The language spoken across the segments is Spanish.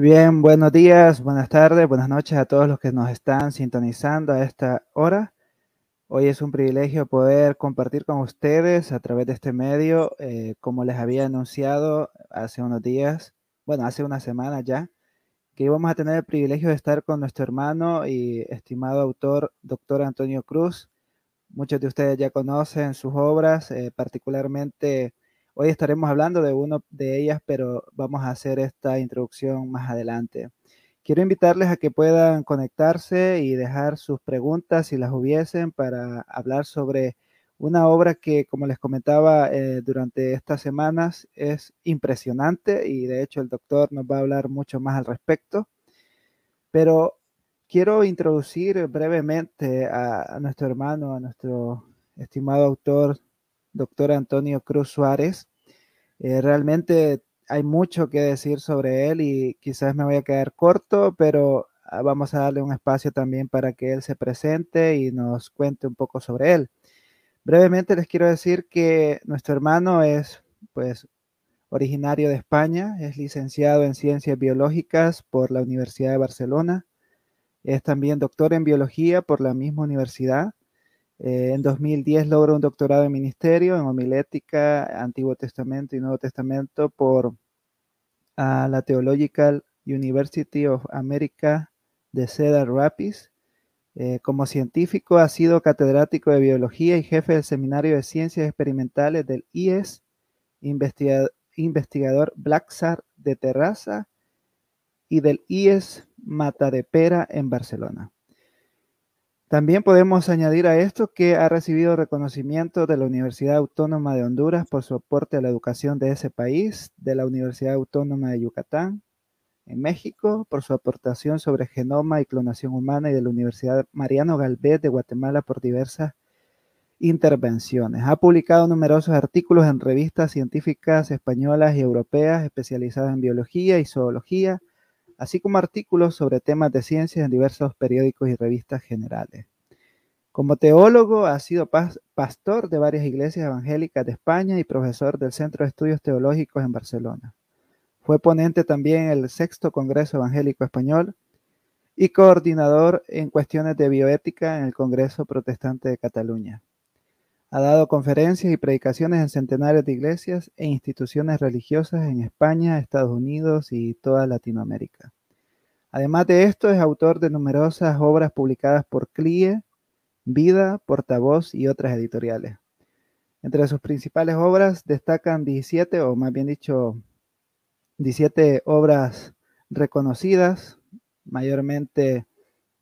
Bien, buenos días, buenas tardes, buenas noches a todos los que nos están sintonizando a esta hora. Hoy es un privilegio poder compartir con ustedes a través de este medio, eh, como les había anunciado hace unos días, bueno, hace una semana ya, que íbamos a tener el privilegio de estar con nuestro hermano y estimado autor, doctor Antonio Cruz. Muchos de ustedes ya conocen sus obras, eh, particularmente Hoy estaremos hablando de una de ellas, pero vamos a hacer esta introducción más adelante. Quiero invitarles a que puedan conectarse y dejar sus preguntas si las hubiesen para hablar sobre una obra que, como les comentaba eh, durante estas semanas, es impresionante y de hecho el doctor nos va a hablar mucho más al respecto. Pero quiero introducir brevemente a nuestro hermano, a nuestro estimado autor doctor Antonio Cruz Suárez. Eh, realmente hay mucho que decir sobre él y quizás me voy a quedar corto, pero ah, vamos a darle un espacio también para que él se presente y nos cuente un poco sobre él. Brevemente les quiero decir que nuestro hermano es pues originario de España, es licenciado en Ciencias Biológicas por la Universidad de Barcelona, es también doctor en Biología por la misma universidad eh, en 2010 logró un doctorado en ministerio en homilética, Antiguo Testamento y Nuevo Testamento por la Theological University of America de Cedar Rapids. Eh, como científico ha sido catedrático de biología y jefe del Seminario de Ciencias Experimentales del IES, investigador Blacksar de Terraza y del IES Matadepera en Barcelona. También podemos añadir a esto que ha recibido reconocimiento de la Universidad Autónoma de Honduras por su aporte a la educación de ese país, de la Universidad Autónoma de Yucatán en México por su aportación sobre genoma y clonación humana y de la Universidad Mariano Galvez de Guatemala por diversas intervenciones. Ha publicado numerosos artículos en revistas científicas españolas y europeas especializadas en biología y zoología, así como artículos sobre temas de ciencias en diversos periódicos y revistas generales. Como teólogo, ha sido pastor de varias iglesias evangélicas de España y profesor del Centro de Estudios Teológicos en Barcelona. Fue ponente también en el Sexto Congreso Evangélico Español y coordinador en cuestiones de bioética en el Congreso Protestante de Cataluña. Ha dado conferencias y predicaciones en centenares de iglesias e instituciones religiosas en España, Estados Unidos y toda Latinoamérica. Además de esto, es autor de numerosas obras publicadas por CLIE, Vida, Portavoz y otras editoriales. Entre sus principales obras destacan 17, o más bien dicho, 17 obras reconocidas, mayormente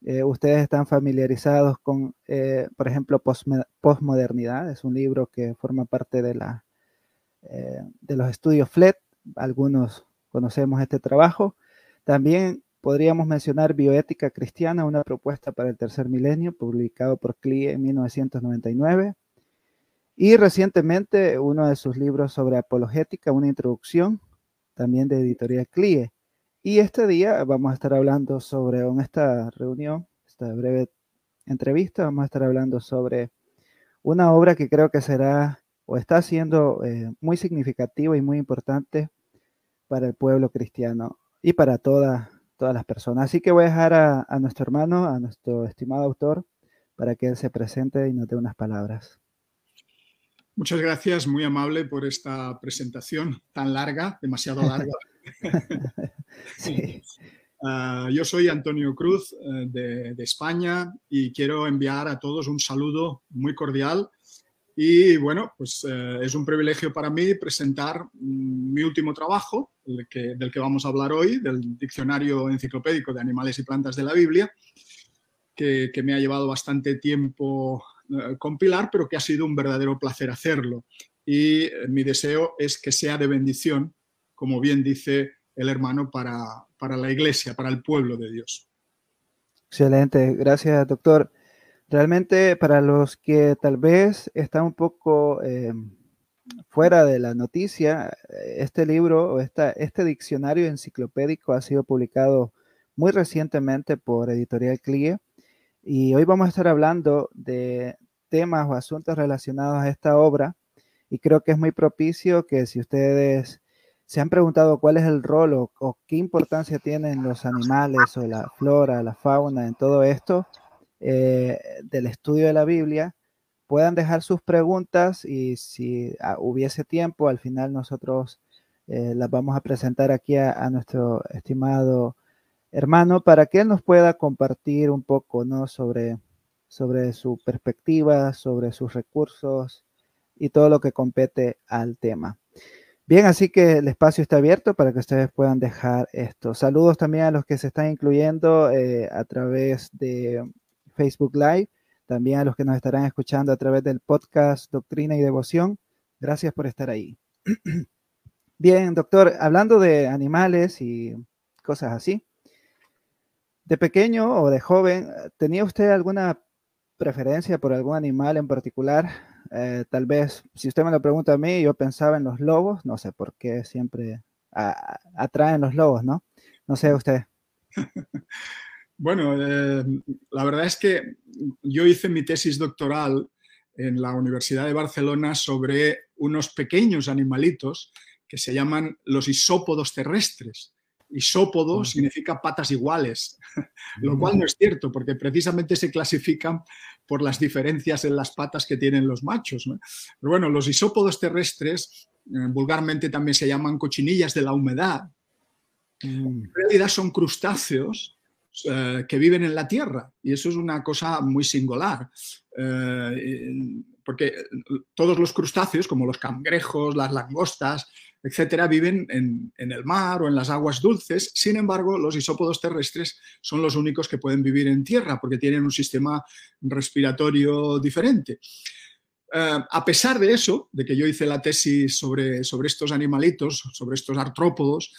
eh, ustedes están familiarizados con, eh, por ejemplo, Postmodernidad, es un libro que forma parte de, la, eh, de los estudios FLET, algunos conocemos este trabajo. También podríamos mencionar Bioética Cristiana, una propuesta para el tercer milenio, publicado por CLIE en 1999. Y recientemente uno de sus libros sobre apologética, una introducción, también de editorial CLIE. Y este día vamos a estar hablando sobre, en esta reunión, esta breve entrevista, vamos a estar hablando sobre una obra que creo que será o está siendo eh, muy significativa y muy importante para el pueblo cristiano y para todas las personas. Así que voy a dejar a, a nuestro hermano, a nuestro estimado autor, para que él se presente y nos dé unas palabras. Muchas gracias, muy amable por esta presentación tan larga, demasiado larga. Ah, yo soy Antonio Cruz eh, de, España y quiero enviar a todos un saludo muy cordial. Y bueno, pues eh, es un privilegio para mí presentar mm, mi último trabajo, del que, vamos a hablar hoy, del Diccionario Enciclopédico de Animales y Plantas de la Biblia, que, me ha llevado bastante tiempo eh, compilar, pero que ha sido un verdadero placer hacerlo. Y mi deseo es que sea de bendición, como bien dice el hermano para, para la iglesia, para el pueblo de Dios. Excelente, gracias doctor. Realmente para los que tal vez están un poco eh, fuera de la noticia, este libro o esta, este diccionario enciclopédico ha sido publicado muy recientemente por Editorial CLIE y hoy vamos a estar hablando de temas o asuntos relacionados a esta obra y creo que es muy propicio que si ustedes ¿Se han preguntado cuál es el rol o, qué importancia tienen los animales o la flora, la fauna en todo esto eh, del estudio de la Biblia? Puedan dejar sus preguntas y si ah, hubiese tiempo, al final nosotros eh, las vamos a presentar aquí a, nuestro estimado hermano para que él nos pueda compartir un poco ¿no? sobre, sobre su perspectiva, sobre sus recursos y todo lo que compete al tema. Bien, así que el espacio está abierto para que ustedes puedan dejar esto. Saludos también a los que se están incluyendo eh, a través de Facebook Live, también a los que nos estarán escuchando a través del podcast Doctrina y Devoción. Gracias por estar ahí. Bien, doctor, hablando de animales y cosas así, de pequeño o de joven, ¿tenía usted alguna preferencia por algún animal en particular? Eh, tal vez, si usted me lo pregunta a mí, yo pensaba en los lobos, no sé por qué siempre atraen los lobos, ¿no? No sé usted. Bueno, eh, la verdad es que yo hice mi tesis doctoral en la Universidad de Barcelona sobre unos pequeños animalitos que se llaman los isópodos terrestres. Isópodo significa patas iguales, lo cual no es cierto, porque precisamente se clasifican por las diferencias en las patas que tienen los machos. Pero bueno, los isópodos terrestres eh, vulgarmente también se llaman cochinillas de la humedad. Mm. En realidad son crustáceos eh, que viven en la tierra y eso es una cosa muy singular. Eh, porque todos los crustáceos, como los cangrejos, las langostas, etcétera, viven en, el mar o en las aguas dulces. Sin embargo, los isópodos terrestres son los únicos que pueden vivir en tierra porque tienen un sistema respiratorio diferente. Eh, a pesar de eso, de que yo hice la tesis sobre, sobre estos animalitos, sobre estos artrópodos,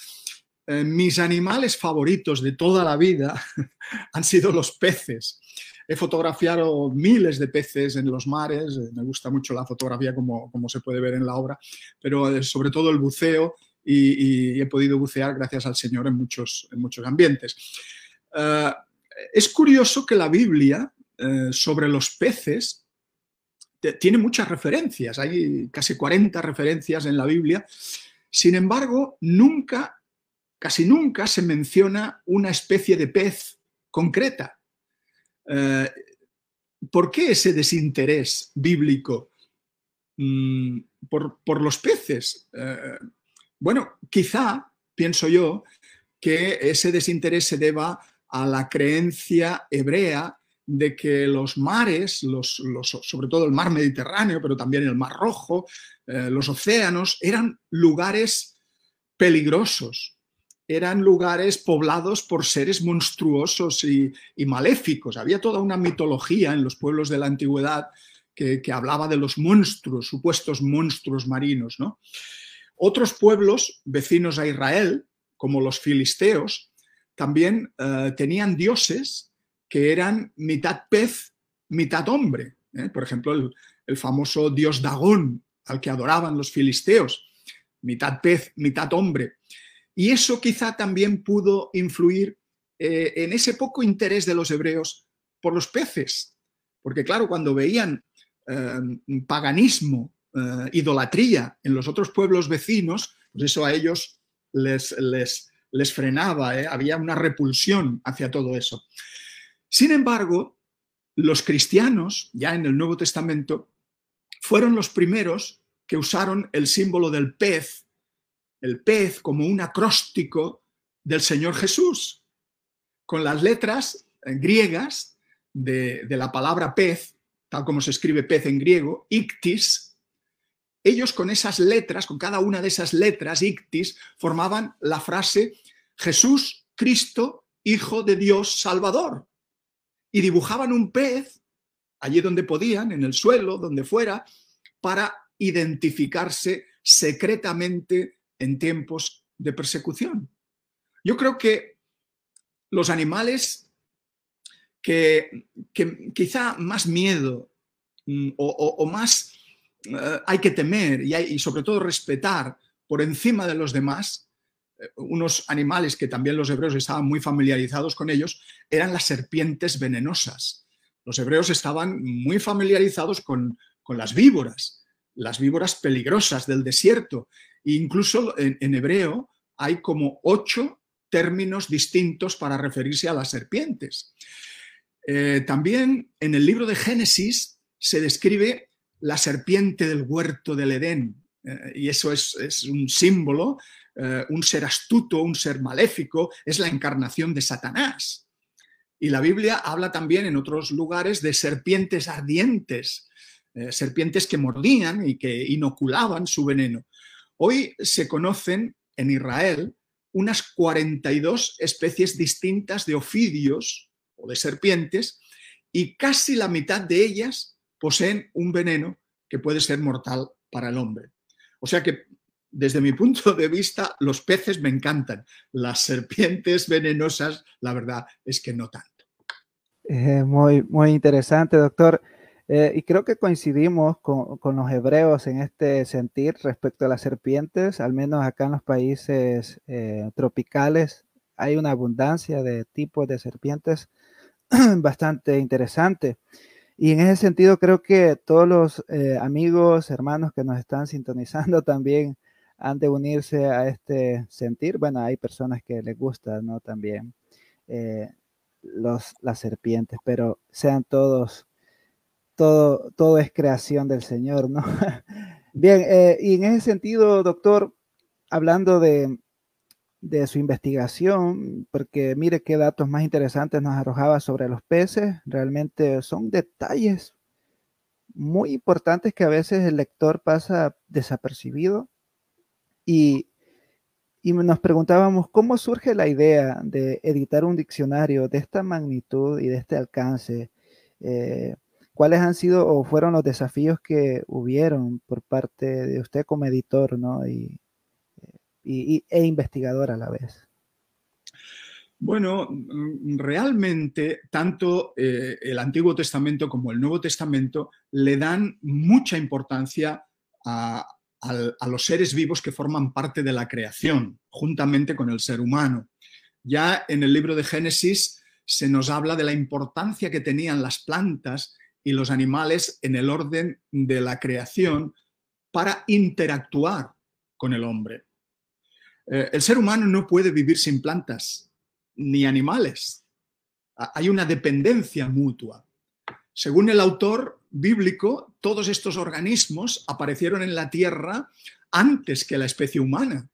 eh, mis animales favoritos de toda la vida han sido los peces. He fotografiado miles de peces en los mares, eh, me gusta mucho la fotografía como, como se puede ver en la obra, pero eh, sobre todo el buceo y, he podido bucear gracias al Señor en muchos, en muchos ambientes. Eh, es curioso que la Biblia sobre los peces tiene muchas referencias, hay casi 40 referencias en la Biblia, sin embargo, nunca, casi nunca se menciona una especie de pez concreta. Eh, ¿Por qué ese desinterés bíblico mm, por, los peces? Eh, bueno, quizá, pienso yo, que ese desinterés se deba a la creencia hebrea de que los mares, sobre todo el mar Mediterráneo, pero también el mar Rojo, eh, los océanos, eran lugares peligrosos, eran lugares poblados por seres monstruosos y, maléficos. Había toda una mitología en los pueblos de la antigüedad que, hablaba de los monstruos, supuestos monstruos marinos. ¿no? Otros pueblos vecinos a Israel, como los filisteos, también eh, tenían dioses que eran mitad pez, mitad hombre. ¿eh? Por ejemplo, el, el famoso dios Dagón, al que adoraban los filisteos, mitad pez, mitad hombre. Y eso quizá también pudo influir eh, en ese poco interés de los hebreos por los peces. Porque claro, cuando veían eh, paganismo, eh, idolatría en los otros pueblos vecinos, pues eso a ellos les, les, les frenaba, había una repulsión hacia todo eso. Sin embargo, los cristianos, ya en el Nuevo Testamento, fueron los primeros que usaron el símbolo del pez el pez como un acróstico del Señor Jesús, con las letras griegas de, la palabra pez, tal como se escribe pez en griego, ictis, ellos con esas letras, con cada una de esas letras, ictis, formaban la frase Jesús, Cristo, Hijo de Dios, Salvador. Y dibujaban un pez allí donde podían, en el suelo, donde fuera, para identificarse secretamente en tiempos de persecución. Yo creo que los animales que, quizá más miedo mm, o, más eh, hay que temer y, sobre todo respetar por encima de los demás, eh, unos animales que también los hebreos estaban muy familiarizados con ellos, eran las serpientes venenosas. Los hebreos estaban muy familiarizados con, con las víboras, las víboras peligrosas del desierto, incluso en, hebreo hay como ocho términos distintos para referirse a las serpientes. Eh, también en el libro de Génesis se describe la serpiente del huerto del Edén, eh, y eso es, un símbolo, eh, un ser astuto, un ser maléfico, es la encarnación de Satanás. Y la Biblia habla también en otros lugares de serpientes ardientes, serpientes que mordían y que inoculaban su veneno. Hoy se conocen en Israel unas 42 especies distintas de ofidios o de serpientes y casi la mitad de ellas poseen un veneno que puede ser mortal para el hombre. O sea que, desde mi punto de vista, los peces me encantan. Las serpientes venenosas, la verdad es que no tanto. Eh, muy, muy interesante, doctor. Eh, y creo que coincidimos con, los hebreos en este sentir respecto a las serpientes, al menos acá en los países eh, tropicales hay una abundancia de tipos de serpientes bastante interesante. Y en ese sentido creo que todos los eh, amigos, hermanos que nos están sintonizando también han de unirse a este sentir. Bueno, hay personas que les gusta, ¿no? También eh, los, las serpientes, pero sean todos, todo, todo es creación del Señor, ¿no? Bien, eh, y en ese sentido, doctor, hablando de, de su investigación, porque mire qué datos más interesantes nos arrojaba sobre los peces. Realmente son detalles muy importantes que a veces el lector pasa desapercibido. Y, nos preguntábamos cómo surge la idea de editar un diccionario de esta magnitud y de este alcance. Eh, ¿Cuáles han sido o fueron los desafíos que hubieron por parte de usted como editor, ¿no? Y, e investigador a la vez? Bueno, mm, realmente tanto eh, el Antiguo Testamento como el Nuevo Testamento le dan mucha importancia a, los seres vivos que forman parte de la creación, juntamente con el ser humano. Ya en el libro de Génesis se nos habla de la importancia que tenían las plantas y los animales en el orden de la creación para interactuar con el hombre. Eh, el ser humano no puede vivir sin plantas ni animales. Hay una dependencia mutua. Según el autor bíblico, todos estos organismos aparecieron en la Tierra antes que la especie humana.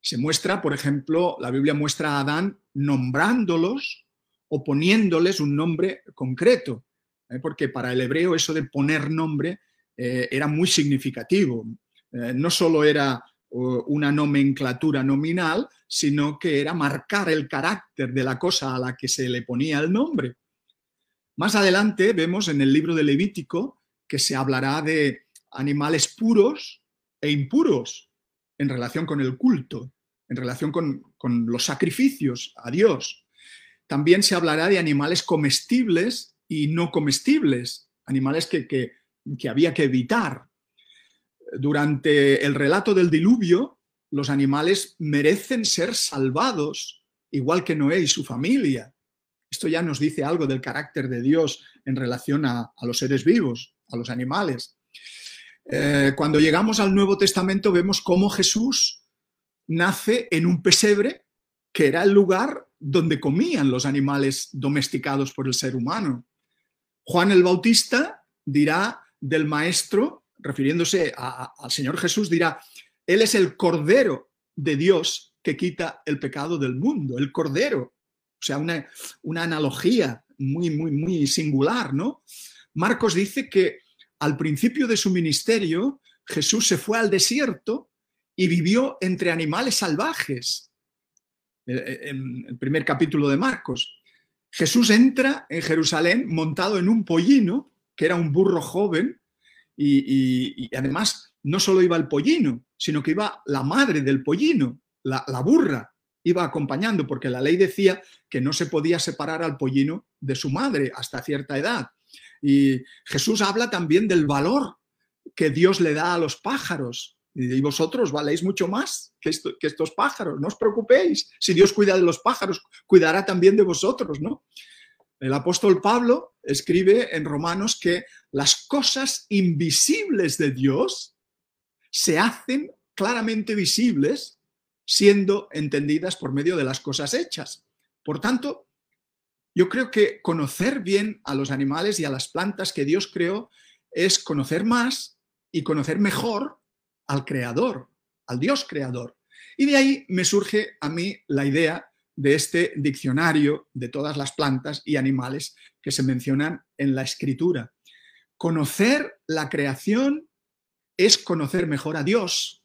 Se muestra, por ejemplo, la Biblia muestra a Adán nombrándolos o poniéndoles un nombre concreto, ¿eh? porque para el hebreo eso de poner nombre eh, era muy significativo. no solo era una nomenclatura nominal, sino que era marcar el carácter de la cosa a la que se le ponía el nombre. Más adelante vemos en el libro de Levítico que se hablará de animales puros e impuros en relación con el culto, en relación con, los sacrificios a Dios. También se hablará de animales comestibles y no comestibles, animales que, que había que evitar durante el relato del diluvio, los animales merecen ser salvados, igual que Noé y su familia. Esto ya nos dice algo del carácter de Dios en relación a, los seres vivos, a los animales. Eh, cuando llegamos al Nuevo Testamento vemos cómo Jesús nace en un pesebre que era el lugar donde comían los animales domesticados por el ser humano. Juan el Bautista dirá del maestro refiriéndose al Señor Jesús, dirá, Él es el Cordero de Dios que quita el pecado del mundo, el Cordero. O sea, una, una analogía muy, muy, muy singular, ¿no? Marcos dice que al principio de su ministerio, Jesús se fue al desierto y vivió entre animales salvajes. Eh, eh, en el primer capítulo de Marcos. Jesús entra en Jerusalén montado en un pollino, que era un burro joven, y, además no solo iba el pollino, sino que iba la madre del pollino, la, burra, iba acompañando, porque la ley decía que no se podía separar al pollino de su madre hasta cierta edad. Y Jesús habla también del valor que Dios le da a los pájaros. Y vosotros valéis mucho más que, que, estos pájaros, no os preocupéis. Si Dios cuida de los pájaros, cuidará también de vosotros, ¿no? El apóstol Pablo escribe en Romanos que las cosas invisibles de Dios se hacen claramente visibles siendo entendidas por medio de las cosas hechas. Por tanto, yo creo que conocer bien a los animales y a las plantas que Dios creó es conocer más y conocer mejor al creador, al Dios creador. Y de ahí me surge a mí la idea de este diccionario de todas las plantas y animales que se mencionan en la escritura. Conocer la creación es conocer mejor a Dios.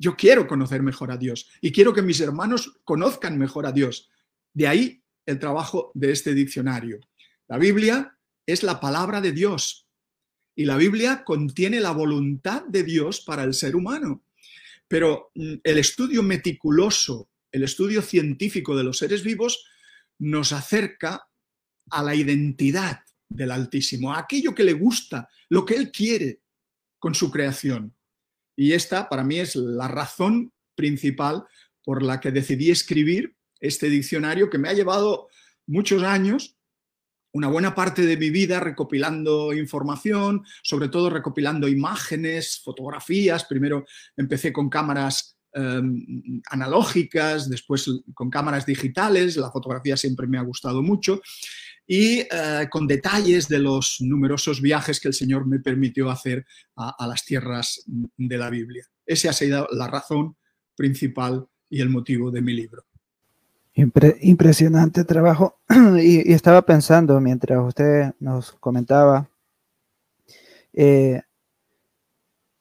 Yo quiero conocer mejor a Dios y quiero que mis hermanos conozcan mejor a Dios. De ahí el trabajo de este diccionario. La Biblia es la palabra de Dios y la Biblia contiene la voluntad de Dios para el ser humano. Pero mm, el estudio meticuloso, el estudio científico de los seres vivos nos acerca a la identidad del Altísimo, a aquello que le gusta, lo que Él quiere con su creación. Y esta para mí es la razón principal por la que decidí escribir este diccionario que me ha llevado muchos años, una buena parte de mi vida recopilando información, sobre todo recopilando imágenes, fotografías. Primero empecé con cámaras em, analógicas, después con cámaras digitales, la fotografía siempre me ha gustado mucho, y eh, con detalles de los numerosos viajes que el Señor me permitió hacer a, a las tierras de la Biblia. Esa ha sido la razón principal y el motivo de mi libro impresionante trabajo. y, estaba pensando mientras usted nos comentaba, eh,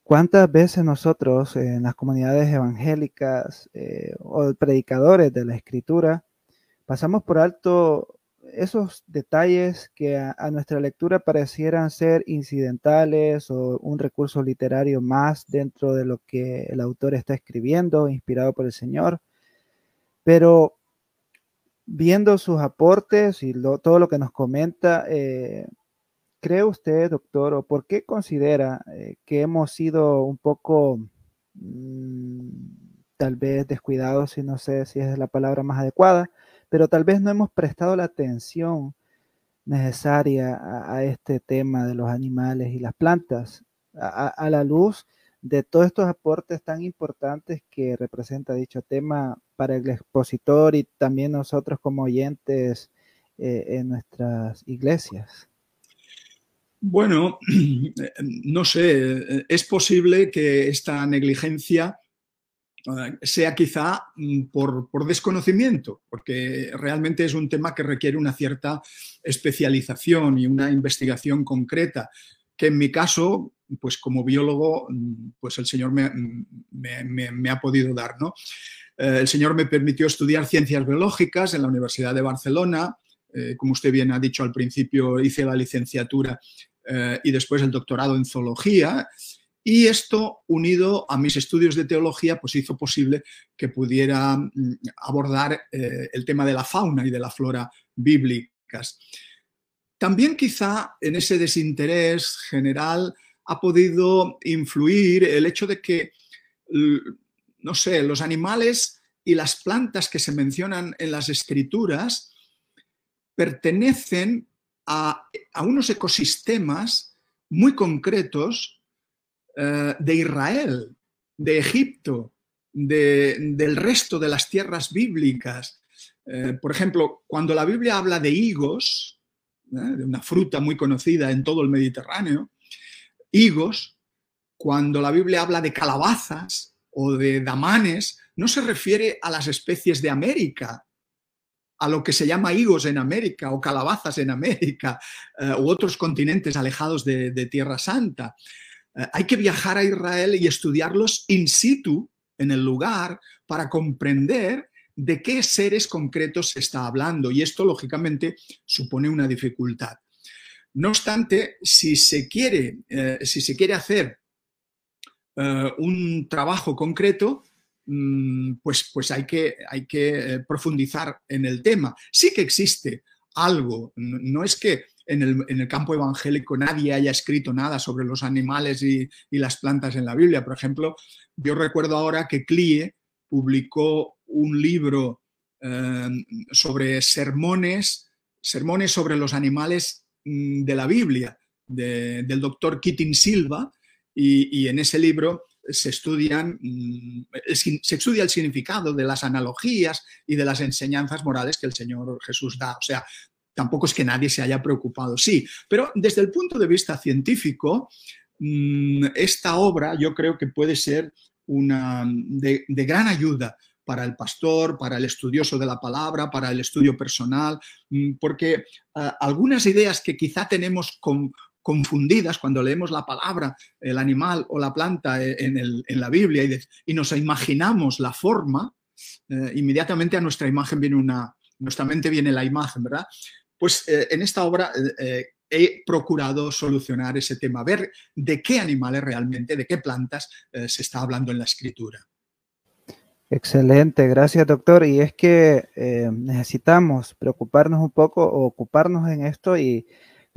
¿cuántas veces nosotros en las comunidades evangélicas eh, o predicadores de la escritura pasamos por alto esos detalles que a, nuestra lectura parecieran ser incidentales o un recurso literario más dentro de lo que el autor está escribiendo, inspirado por el Señor? Pero viendo sus aportes y todo lo que nos comenta, eh, ¿cree usted, doctor, o por qué considera eh, que hemos sido un poco, mm, tal vez descuidados, y no sé si es la palabra más adecuada, pero tal vez no hemos prestado la atención necesaria a, este tema de los animales y las plantas a la luz de todos estos aportes tan importantes que representa dicho tema para el expositor y también nosotros como oyentes eh, en nuestras iglesias? Bueno, no sé, es posible que esta negligencia eh, sea quizá mm, por, por, desconocimiento, porque realmente es un tema que requiere una cierta especialización y una investigación concreta, que en mi caso, pues como biólogo, mm, pues el Señor me, me ha podido dar, ¿no? Eh, el señor me permitió estudiar ciencias biológicas en la Universidad de Barcelona. Eh, como usted bien ha dicho al principio, hice la licenciatura eh, y después el doctorado en zoología. Y esto, unido a mis estudios de teología, pues hizo posible que pudiera mm, abordar el tema de la fauna y de la flora bíblicas. También quizá en ese desinterés general ha podido influir el hecho de que no sé, los animales y las plantas que se mencionan en las escrituras pertenecen a, unos ecosistemas muy concretos eh, de Israel, de Egipto, del resto de las tierras bíblicas. Eh, por ejemplo, cuando la Biblia habla de higos. De una fruta muy conocida en todo el Mediterráneo, higos, cuando la Biblia habla de calabazas, o de damanes no se refiere a las especies de América, a lo que se llama higos en América o calabazas en América eh, u otros continentes alejados de, Tierra Santa. Eh, hay que viajar a Israel y estudiarlos in situ, en el lugar, para comprender de qué seres concretos se está hablando. Y esto, lógicamente, supone una dificultad. No obstante, si se quiere, eh, si se quiere hacer eh, un trabajo concreto, mm, pues, pues hay que, hay que eh, profundizar en el tema. Sí que existe algo, no es que en el, campo evangélico nadie haya escrito nada sobre los animales y, las plantas en la Biblia. Por ejemplo, yo recuerdo ahora que Clie publicó un libro eh, sobre sermones, sermones sobre los animales mm, de la Biblia, del doctor Keating Silva, y, en ese libro se estudian, mm, se estudia el significado de las analogías y de las enseñanzas morales que el Señor Jesús da. O sea, tampoco es que nadie se haya preocupado, sí, pero desde el punto de vista científico, mm, esta obra yo creo que puede ser una de, gran ayuda para el pastor, para el estudioso de la palabra, para el estudio personal, mm, porque ah, algunas ideas que quizá tenemos con, confundidas cuando leemos la palabra, el animal o la planta eh, en, la Biblia y, nos imaginamos la forma, eh, inmediatamente a nuestra imagen viene una, nuestra mente viene la imagen, ¿verdad? Pues eh, en esta obra he procurado solucionar ese tema, ver de qué animales realmente, de qué plantas se está hablando en la escritura. Excelente, gracias doctor. Y es que necesitamos preocuparnos un poco o ocuparnos en esto y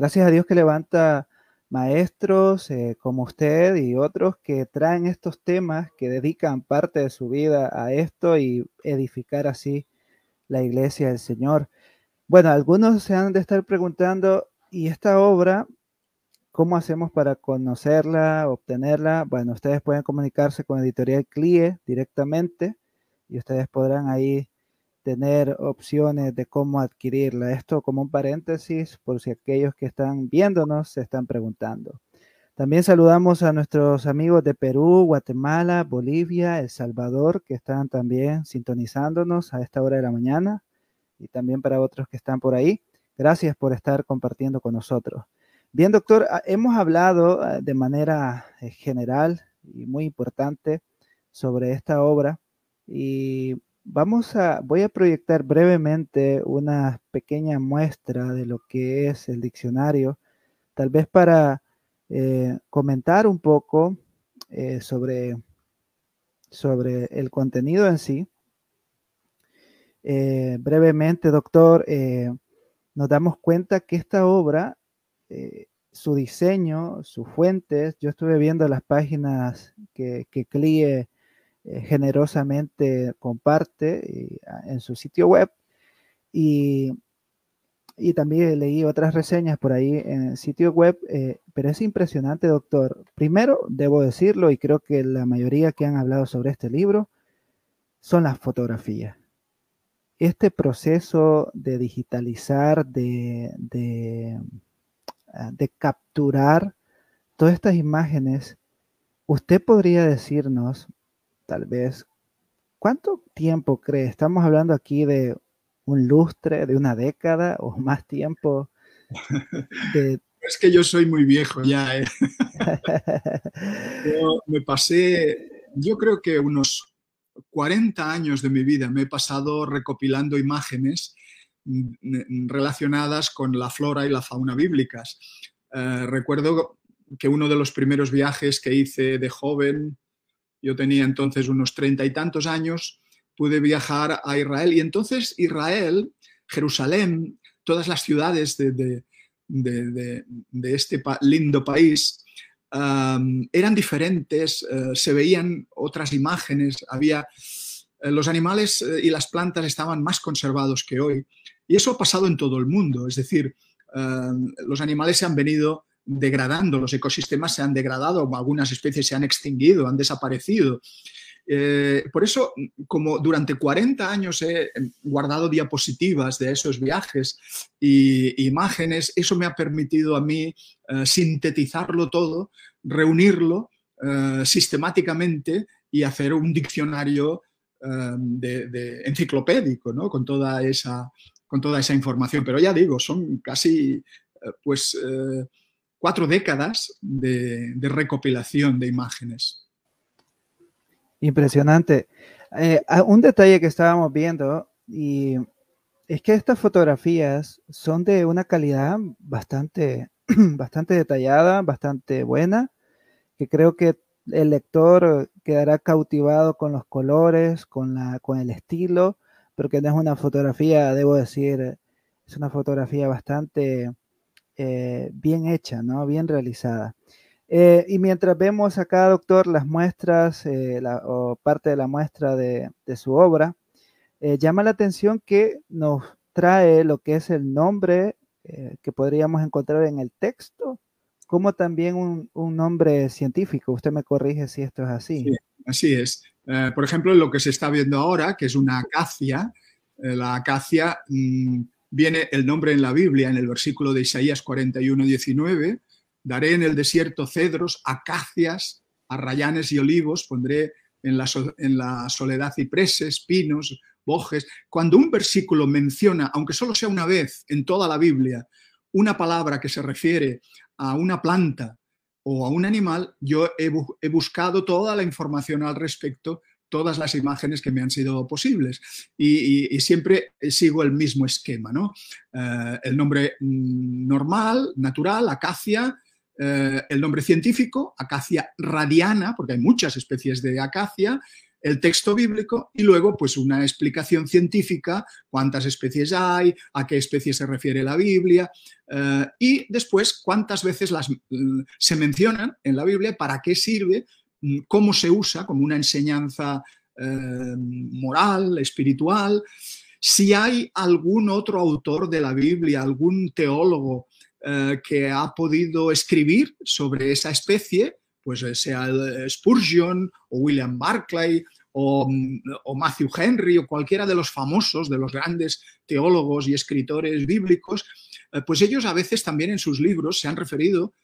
Gracias a Dios que levanta maestros eh, como usted y otros que traen estos temas, que dedican parte de su vida a esto y edificar así la iglesia del Señor. Bueno, algunos se han de estar preguntando, ¿y esta obra cómo hacemos para conocerla, obtenerla? Bueno, ustedes pueden comunicarse con Editorial CLIE directamente y ustedes podrán ahí tener opciones de cómo adquirirla. Esto como un paréntesis por si aquellos que están viéndonos se están preguntando. También saludamos a nuestros amigos de Perú, Guatemala, Bolivia, El Salvador, que están también sintonizándonos a esta hora de la mañana y también para otros que están por ahí. Gracias por estar compartiendo con nosotros. Bien, doctor, ah, hemos hablado ah, de manera eh, general y muy importante sobre esta obra y Vamos a, voy a proyectar brevemente una pequeña muestra de lo que es el diccionario, tal vez para eh, comentar un poco eh, sobre, sobre el contenido en sí. Eh, brevemente, doctor, nos damos cuenta que esta obra, su diseño, sus fuentes, yo estuve viendo las páginas que, que eh, generosamente comparte eh, en su sitio web y, y, también leí otras reseñas por ahí en el sitio web, eh, pero es impresionante, doctor. Primero, debo decirlo, y creo que la mayoría que han hablado sobre este libro son las fotografías. Este proceso de digitalizar, de, de, ah, de capturar todas estas imágenes, usted podría decirnos tal vez. ¿Cuánto tiempo cree? Estamos hablando aquí de un lustre, de una década o más tiempo. Es que yo soy muy viejo ya. ¿eh? yo me pasé, yo creo que unos 40 años de mi vida me he pasado recopilando imágenes mm, relacionadas con la flora y la fauna bíblicas. Eh, recuerdo que uno de los primeros viajes que hice de joven, yo tenía entonces unos treinta y tantos años, pude viajar a Israel y entonces Israel, Jerusalén, todas las ciudades de, este lindo país eran diferentes, eh, se veían otras imágenes, había eh, los animales eh, y las plantas estaban más conservados que hoy. Y eso ha pasado en todo el mundo, es decir, los animales se han venido degradando, los ecosistemas se han degradado, algunas especies se han extinguido, han desaparecido. Eh, por eso, como durante 40 años he guardado diapositivas de esos viajes e imágenes, eso me ha permitido a mí eh, sintetizarlo todo, reunirlo eh, sistemáticamente y hacer un diccionario de, enciclopédico con, toda esa, con toda esa información. Pero ya digo, son casi pues cuatro décadas de, recopilación de imágenes. Impresionante. Eh, un detalle que estábamos viendo y es que estas fotografías son de una calidad bastante, bastante detallada, bastante buena, que creo que el lector quedará cautivado con los colores, con, la, con el estilo, pero que no es una fotografía, debo decir, es una fotografía bastante eh, bien hecha, ¿no? Bien realizada. Eh, y mientras vemos acá, doctor, las muestras eh, o parte de la muestra de, su obra, llama la atención que nos trae lo que es el nombre que podríamos encontrar en el texto como también un, nombre científico. Usted me corrige si esto es así. así es. Por ejemplo, lo que se está viendo ahora, que es una acacia, la acacia mm, viene el nombre en la Biblia, en el versículo de Isaías 41, 19, daré en el desierto cedros, acacias, arrayanes y olivos, pondré en la, soledad cipreses, pinos, bojes. Cuando un versículo menciona, aunque solo sea una vez en toda la Biblia, una palabra que se refiere a una planta o a un animal, yo he, buscado toda la información al respecto, todas las imágenes que me han sido posibles. Y, siempre sigo el mismo esquema, ¿no? Eh, el nombre mm, normal, natural, acacia, eh, el nombre científico, acacia radiana, porque hay muchas especies de acacia, el texto bíblico y luego pues una explicación científica, cuántas especies hay, a qué especie se refiere la Biblia eh, y después cuántas veces las, mm, se mencionan en la Biblia, para qué sirve, cómo se usa como una enseñanza eh, moral, espiritual. Si hay algún otro autor de la Biblia, algún teólogo eh, que ha podido escribir sobre esa especie, pues eh, sea Spurgeon o William Barclay mm, o, Matthew Henry o cualquiera de los famosos, de los grandes teólogos y escritores bíblicos, pues ellos a veces también en sus libros se han referido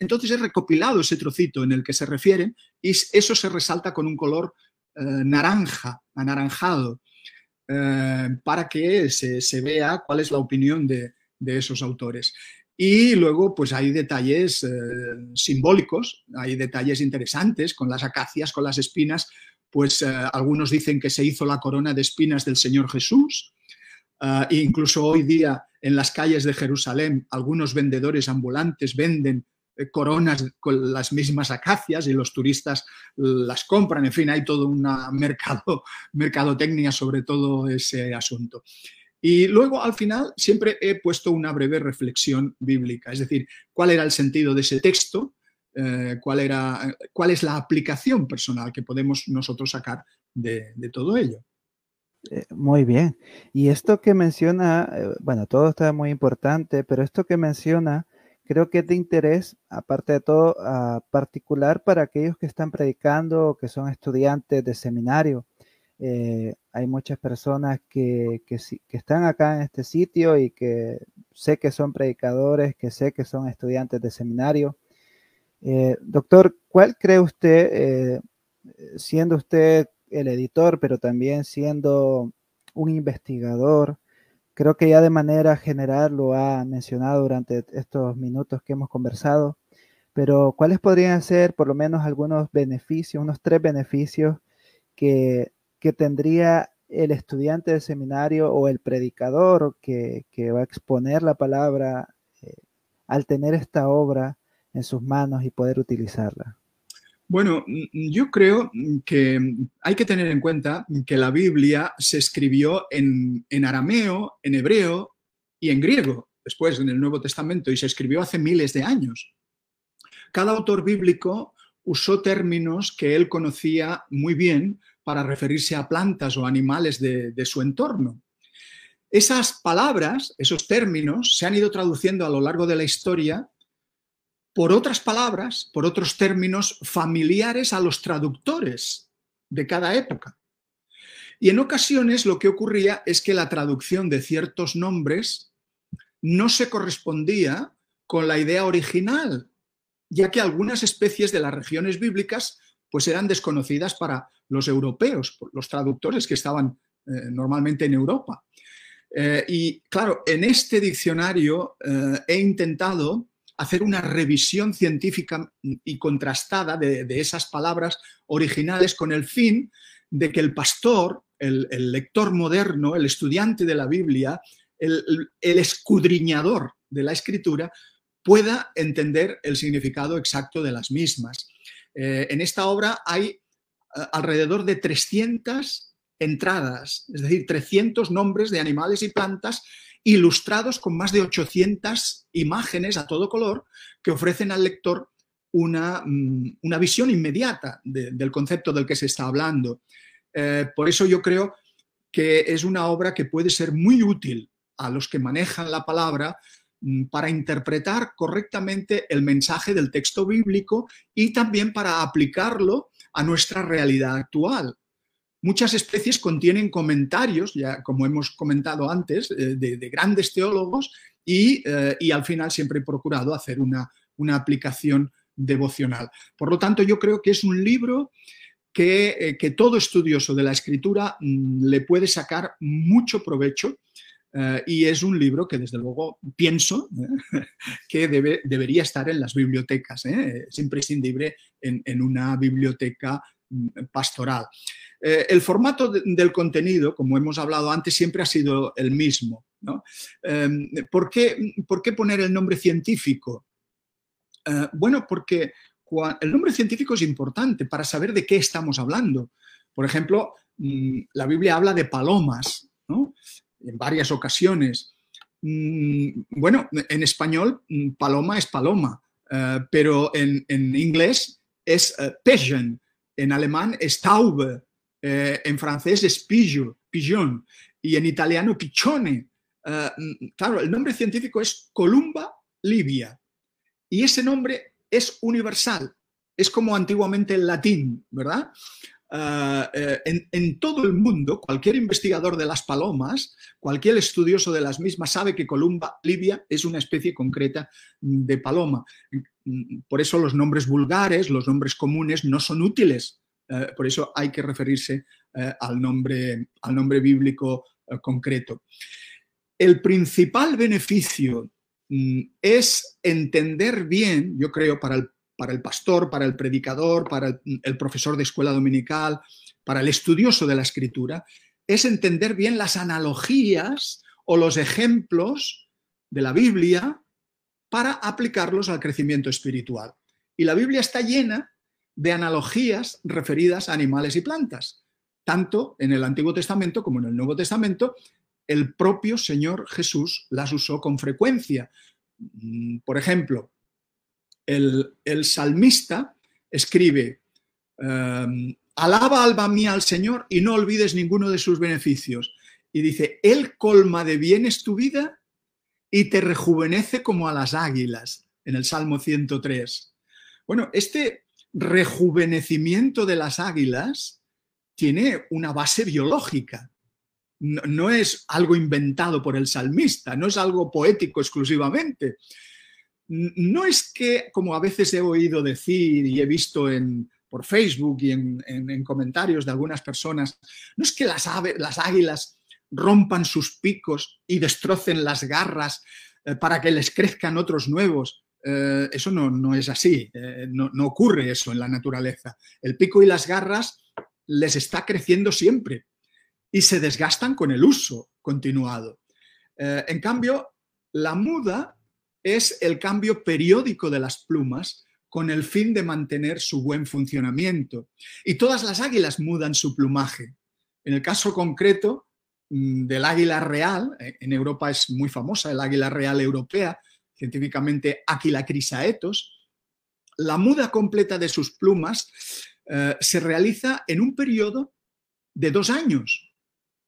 entonces he recopilado ese trocito en el que se refieren y eso se resalta con un color naranja, anaranjado, para que se, vea cuál es la opinión de esos autores. Y luego, pues hay detalles eh, simbólicos, hay detalles interesantes con las acacias, con las espinas, pues eh, algunos dicen que se hizo la corona de espinas del Señor Jesús. Incluso hoy día en las calles de Jerusalén, algunos vendedores ambulantes venden eh, coronas con las mismas acacias y los turistas las compran. En fin, hay todo una mercado, mercadotecnia sobre todo ese asunto. Y luego, al final, siempre he puesto una breve reflexión bíblica, es decir, cuál era el sentido de ese texto, eh, cuál, era, cuál es la aplicación personal que podemos nosotros sacar de, todo ello. Eh, muy bien. Y esto que menciona, eh, bueno, todo está muy importante, pero esto que menciona creo que es de interés, aparte de todo, particular para aquellos que están predicando o que son estudiantes de seminario. Eh, hay muchas personas que, que, están acá en este sitio y que sé que son predicadores, que sé que son estudiantes de seminario. Doctor, ¿cuál cree usted, siendo usted el editor, pero también siendo un investigador, creo que ya de manera general lo ha mencionado durante estos minutos que hemos conversado, pero ¿cuáles podrían ser por lo menos algunos beneficios, unos tres beneficios que que tendría el estudiante de seminario o el predicador que, va a exponer la palabra eh, al tener esta obra en sus manos y poder utilizarla? Bueno, mm, yo creo que hay que tener en cuenta que la Biblia se escribió en, en arameo, en hebreo y en griego, después en el Nuevo Testamento, y se escribió hace miles de años. Cada autor bíblico usó términos que él conocía muy bien para referirse a plantas o animales de, su entorno. Esas palabras, esos términos, se han ido traduciendo a lo largo de la historia por otras palabras, por otros términos familiares a los traductores de cada época. Y en ocasiones lo que ocurría es que la traducción de ciertos nombres no se correspondía con la idea original, ya que algunas especies de las regiones bíblicas pues eran desconocidas para los europeos, los traductores que estaban eh, normalmente en Europa. Eh, y claro, en este diccionario eh, he intentado hacer una revisión científica y contrastada de, esas palabras originales con el fin de que el pastor, el, lector moderno, el estudiante de la Biblia, el, escudriñador de la escritura, pueda entender el significado exacto de las mismas. en esta obra hay alrededor de 300 entradas, es decir, 300 nombres de animales y plantas ilustrados con más de 800 imágenes a todo color que ofrecen al lector una, mm, visión inmediata del concepto del que se está hablando. Eh, por eso yo creo que es una obra que puede ser muy útil a los que manejan la palabra mm, para interpretar correctamente el mensaje del texto bíblico y también para aplicarlo a nuestra realidad actual. Muchas especies contienen comentarios, ya como hemos comentado antes, eh, de, grandes teólogos y, eh, y, al final siempre he procurado hacer una, una aplicación devocional. Por lo tanto, yo creo que es un libro eh, que, todo estudioso de la escritura mm, le puede sacar mucho provecho y es un libro que desde luego pienso que debe, debería estar en las bibliotecas, es imprescindible en, una biblioteca mm, pastoral. el formato del contenido, como hemos hablado antes, siempre ha sido el mismo. Em, ¿por, qué, ¿Por qué poner el nombre científico? bueno, porque el nombre científico es importante para saber de qué estamos hablando. Por ejemplo, mm, la Biblia habla de palomas, En varias ocasiones. Mm, bueno, en español, paloma es paloma, eh, pero en, inglés es pigeon, en alemán es taube, eh, en francés es pigeon, y en italiano piccione. claro, el nombre científico es Columba libia. Y ese nombre es universal, es como antiguamente el latín, ¿verdad? Eh, en, todo el mundo, cualquier investigador de las palomas, cualquier estudioso de las mismas sabe que Columba libia es una especie concreta de paloma. Por eso los nombres vulgares, los nombres comunes no son útiles. Eh, por eso hay que referirse eh, al, nombre, al nombre bíblico concreto. El principal beneficio Mm, es entender bien, yo creo, para el, para el pastor, para el predicador, para el, profesor de escuela dominical, para el estudioso de la escritura, es entender bien las analogías o los ejemplos de la Biblia para aplicarlos al crecimiento espiritual. Y la Biblia está llena de analogías referidas a animales y plantas, tanto en el Antiguo Testamento como en el Nuevo Testamento, el propio Señor Jesús las usó con frecuencia. Mm, por ejemplo, el, salmista escribe, em, alaba alma mía al Señor y no olvides ninguno de sus beneficios. Y dice, Él colma de bienes tu vida y te rejuvenece como a las águilas, en el Salmo 103. Bueno, este rejuvenecimiento de las águilas tiene una base biológica no, es algo inventado por el salmista, no es algo poético exclusivamente. No es que, como a veces he oído decir y he visto en, por Facebook y en, comentarios de algunas personas, no es que las, las águilas rompan sus picos y destrocen las garras eh, para que les crezcan otros nuevos. Eh, eso no, es así, eh, no, no ocurre eso en la naturaleza. El pico y las garras les está creciendo siempre y se desgastan con el uso continuado. En cambio, la muda es el cambio periódico de las plumas con el fin de mantener su buen funcionamiento. Y todas las águilas mudan su plumaje. En el caso concreto del águila real, eh, en Europa es muy famosa el águila real europea, científicamente Aquila crisaetos, la muda completa de sus plumas eh, se realiza en un periodo de dos años.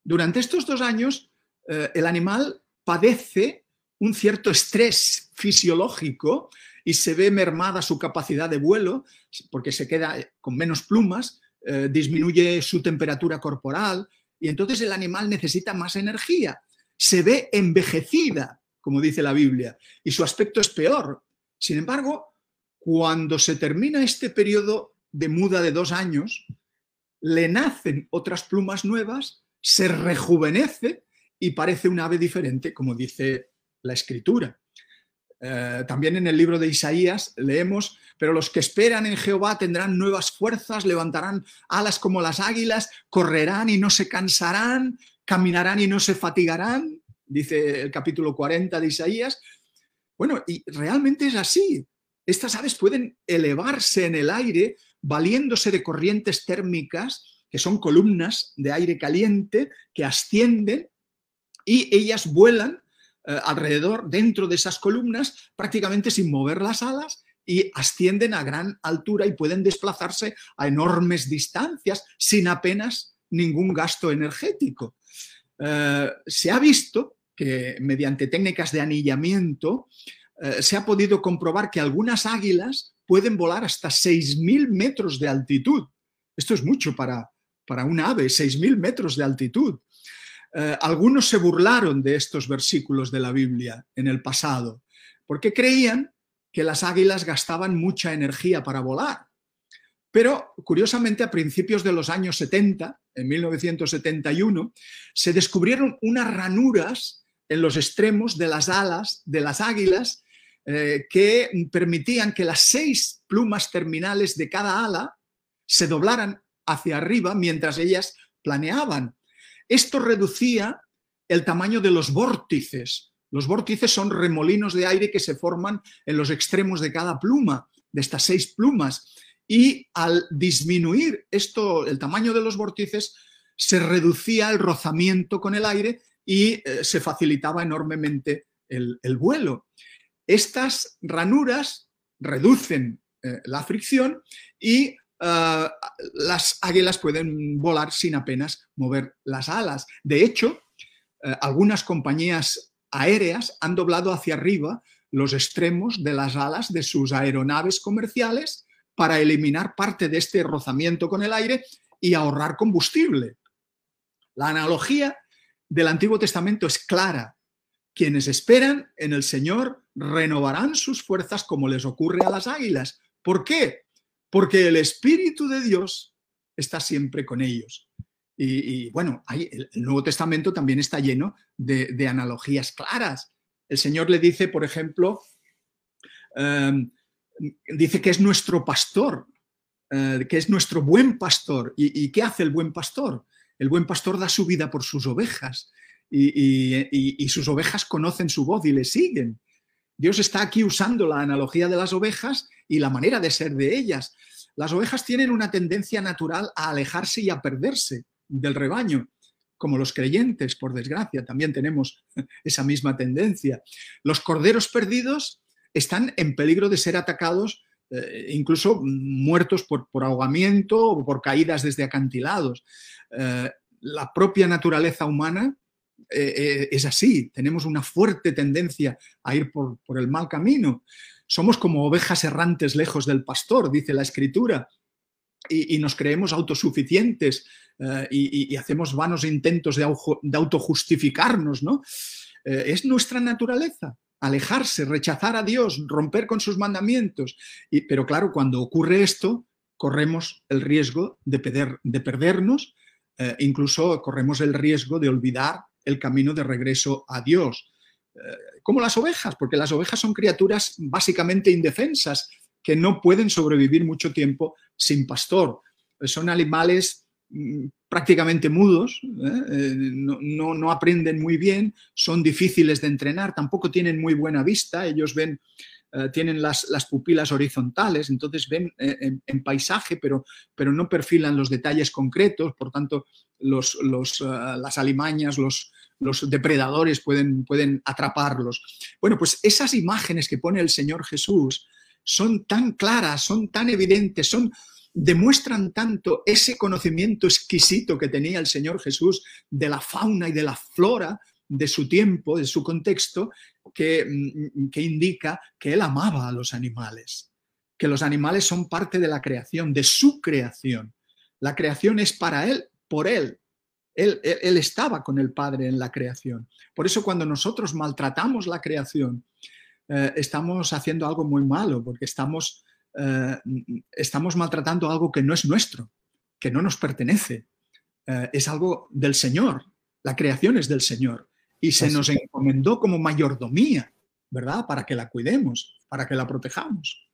Durante estos dos años, eh, el animal padece un cierto estrés fisiológico y se ve mermada su capacidad de vuelo porque se queda con menos plumas, disminuye su temperatura corporal y entonces el animal necesita más energía. Se ve envejecida, como dice la Biblia, y su aspecto es peor. Sin embargo, cuando se termina este periodo de muda de dos años, le nacen otras plumas nuevas se rejuvenece y parece un ave diferente, como dice la escritura. Eh, también en el libro de Isaías leemos, pero los que esperan en Jehová tendrán nuevas fuerzas, levantarán alas como las águilas, correrán y no se cansarán, caminarán y no se fatigarán, dice el capítulo 40 de Isaías. Bueno, y realmente es así. Estas aves pueden elevarse en el aire valiéndose de corrientes térmicas que son columnas de aire caliente que ascienden y ellas vuelan eh, alrededor, dentro de esas columnas, prácticamente sin mover las alas y ascienden a gran altura y pueden desplazarse a enormes distancias sin apenas ningún gasto energético. Eh, se ha visto que mediante técnicas de anillamiento eh, se ha podido comprobar que algunas águilas pueden volar hasta 6.000 metros de altitud. Esto es mucho para, para un ave, 6.000 metros de altitud. Eh, algunos se burlaron de estos versículos de la Biblia en el pasado, porque creían que las águilas gastaban mucha energía para volar. Pero, curiosamente, a principios de los años 70, en 1971, se descubrieron unas ranuras en los extremos de las alas de las águilas eh, que permitían que las seis plumas terminales de cada ala se doblaran hacia arriba mientras ellas planeaban. Esto reducía el tamaño de los vórtices. Los vórtices son remolinos de aire que se forman en los extremos de cada pluma, de estas seis plumas. Y al disminuir esto, el tamaño de los vórtices, se reducía el rozamiento con el aire y eh, se facilitaba enormemente el, vuelo. Estas ranuras reducen eh, la fricción y eh, las águilas pueden volar sin apenas mover las alas. De hecho, eh, algunas compañías aéreas han doblado hacia arriba los extremos de las alas de sus aeronaves comerciales para eliminar parte de este rozamiento con el aire y ahorrar combustible. La analogía del Antiguo Testamento es clara. Quienes esperan en el Señor renovarán sus fuerzas como les ocurre a las águilas. ¿Por qué? Porque el Espíritu de Dios está siempre con ellos. Y, bueno, el Nuevo Testamento también está lleno de, analogías claras. El Señor le dice, por ejemplo, em, dice que es nuestro pastor, eh, que es nuestro buen pastor. ¿Y, qué hace el buen pastor? El buen pastor da su vida por sus ovejas y, sus ovejas conocen su voz y le siguen. Dios está aquí usando la analogía de las ovejas y la manera de ser de ellas. Las ovejas tienen una tendencia natural a alejarse y a perderse del rebaño, como los creyentes, por desgracia, también tenemos esa misma tendencia. Los corderos perdidos están en peligro de ser atacados, eh, incluso muertos por, ahogamiento o por caídas desde acantilados. Eh, la propia naturaleza humana eh, es así, tenemos una fuerte tendencia a ir por, por el mal camino. Somos como ovejas errantes lejos del pastor, dice la escritura, y, nos creemos autosuficientes eh, y, hacemos vanos intentos de, autojustificarnos, ¿no? Eh, es nuestra naturaleza, alejarse, rechazar a Dios, romper con sus mandamientos. pero claro, cuando ocurre esto, corremos el riesgo de, de perdernos, eh, incluso corremos el riesgo de olvidar el camino de regreso a Dios. Eh, como las ovejas, porque las ovejas son criaturas básicamente indefensas que no pueden sobrevivir mucho tiempo sin pastor. Son animales mm, prácticamente mudos, ¿eh? Eh, no, aprenden muy bien, son difíciles de entrenar, tampoco tienen muy buena vista, ellos ven, tienen las, pupilas horizontales, entonces ven en, paisaje, pero, pero no perfilan los detalles concretos, por tanto, los, las alimañas, los, los depredadores pueden, pueden atraparlos. Bueno, pues esas imágenes que pone el Señor Jesús son tan claras, son tan evidentes, son demuestran tanto ese conocimiento exquisito que tenía el Señor Jesús de la fauna y de la flora de su tiempo, de su contexto, que, mm, que indica que él amaba a los animales, que los animales son parte de la creación, de su creación. La creación es para él, por él, él, estaba con el Padre en la creación. Por eso cuando nosotros maltratamos la creación, eh, estamos haciendo algo muy malo, porque estamos, eh, estamos maltratando algo que no es nuestro, que no nos pertenece. Eh, es algo del Señor. La creación es del Señor. Y se nos encomendó como mayordomía, ¿verdad? Para que la cuidemos, para que la protejamos.